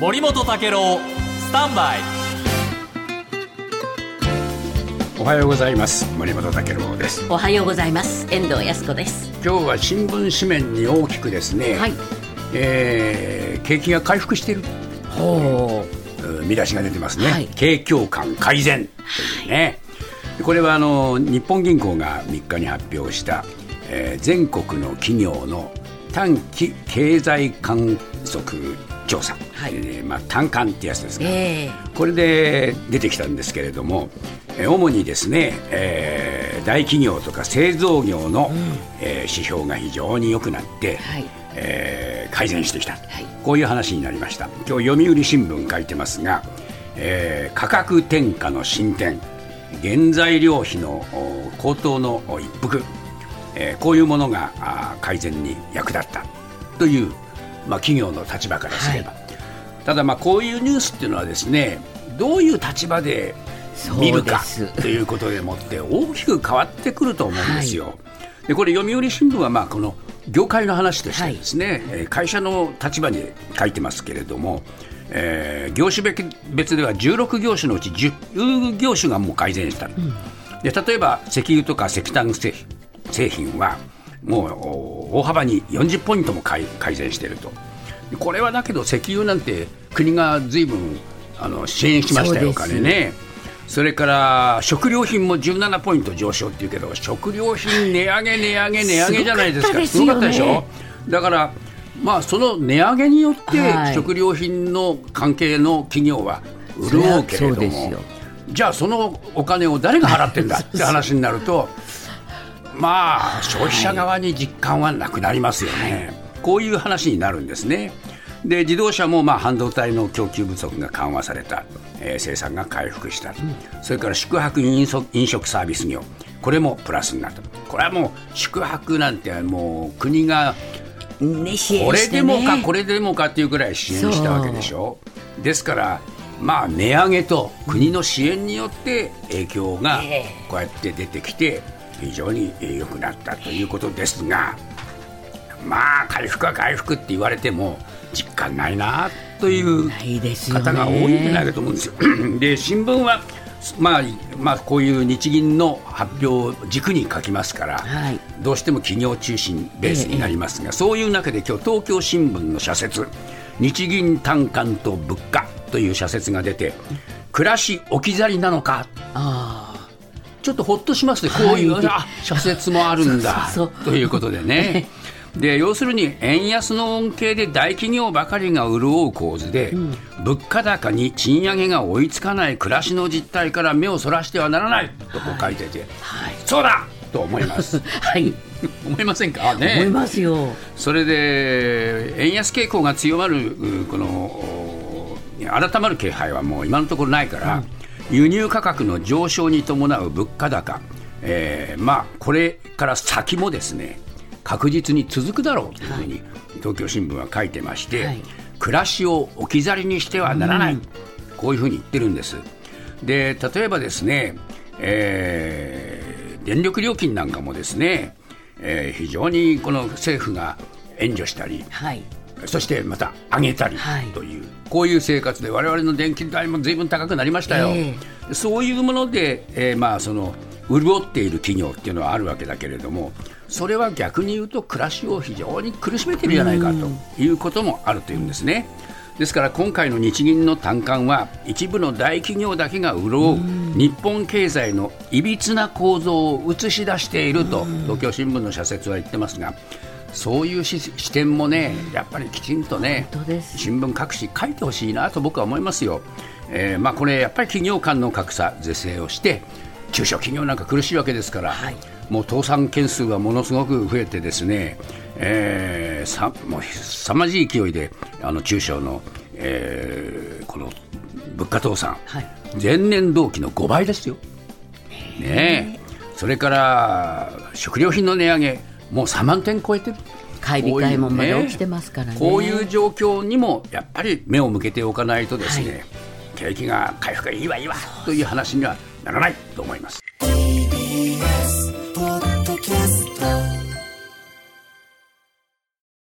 森本武郎スタンバイ。おはようございます。森本武郎です。おはようございます。遠藤康子です。今日は新聞紙面に大きくですね、はい。えー景気が回復している。ほう。ん見出しが出てますね、はい。景況感改善。とい。うね、これはあの日本銀行が3日に発表した、えー全国の企業の短期経済観測調査、はい。えーまあ、単観ってやつですが、ええ。これで出てきたんですけれども、えー主にですね、えー大企業とか製造業の、えー指標が非常に良くなって、はい。えー改善してきた、い。こういう話になりました。今日読売新聞書いてますが、えー価格転嫁の進展原材料費のお高騰のお一服、えーこういうものが改善に役立った。という、まあ、企業の立場からすれば、ただまあこういうニュースっていうのはですねどういう立場で見るかということでもって大きく変わってくると思うんですよ。でこれ読売新聞はまあこの業界の話としてですね、えー会社の立場に書いてますけれども、えー業種別別では16業種のうち10業種がもう改善した、で例えば石油とか石炭製品はもうお大幅に40ポイントも改改善していると。これはだけど石油なんて国がずいぶんあの支援しましたよお金ね。それから食料品も17ポイント上昇っていうけど食料品値上げ値上げ値上げじゃないですか。すごかったでしょ？だからまあその値上げによってはい。食料品の関係の企業は潤うけれども。じゃあそのお金を誰が払ってんだって話になると まあ消費者側に実感はなくなりますよね、こういう話になるんですね。で自動車もまあ半導体の供給不足が緩和された、えー生産が回復した、それから宿泊飲食飲食サービス業。これもプラスになったこれはもう宿泊なんてもう国がこれでもかこれでもかっていうぐらい支援したわけでしょ。ですからまあ値上げと国の支援によって影響がえ。こうやって出てきて非常に良くなったということですがまあ回復は回復って言われても実感ないなという方が多いんじゃないかと思うんですよ。で新聞はまあまあ、こういう日銀の発表を軸に書きますから、はい。どうしても企業中心ベースになりますが、そういう中で今日東京新聞の社説日銀短観と物価という社説が出て暮らし置き去りなのかあちょっとほっとしますね、こういう、はい。あ社説もあるんだ ということでね。で要するに円安の恩恵で大企業ばかりが潤う構図で、物価高に賃上げが追いつかない暮らしの実態から目をそらしてはならないとこう書いてて、はい。そうだと思います。あはい。思いませんか？思いね。ますよ。それで円安傾向が強まるうこのお改まる気配はもう今のところないから、輸入価格の上昇に伴う物価高、えーまあこれから先もですね確実に続くだろうというふうに東京新聞は書いてまして、はい。暮らしを置き去りにしてはならない、こういうふうに言ってるんです。で例えばですね、えー電力料金なんかもですね、えー非常にこの政府が援助したり、はいそしてまた上げたりはい。という、こういう生活で我々の電気代もずいぶん高くなりましたよ、えそういうもので、えーまあその潤っている企業っていうのはあるわけだけれどもそれは逆に言うと暮らしを非常に苦しめてるじゃないかということもあるというんですね。ですから今回の日銀の短観は一部の大企業だけが潤う日本経済のいびつな構造を映し出していると東京新聞の社説は言ってますがそういうし視点もねやっぱりきちんとね新聞各紙書いてほしいなと僕は思いますよ。えーまあ、これやっぱり企業間の格差是正をして中小企業なんか苦しいわけですから、はい。もう倒産件数はものすごく増えてですね、えー、さもう凄まじい勢いであの中小の、えーこの物価倒産、はい。前年同期の5倍ですよ。ねえ。それから食料品の値上げもう3万点超えてる。買い控えもまこういうだ起きてますからねこういう状況にもやっぱり目を向けておかないとですね、景気が回復がいいわいいわという話にはならないと思います。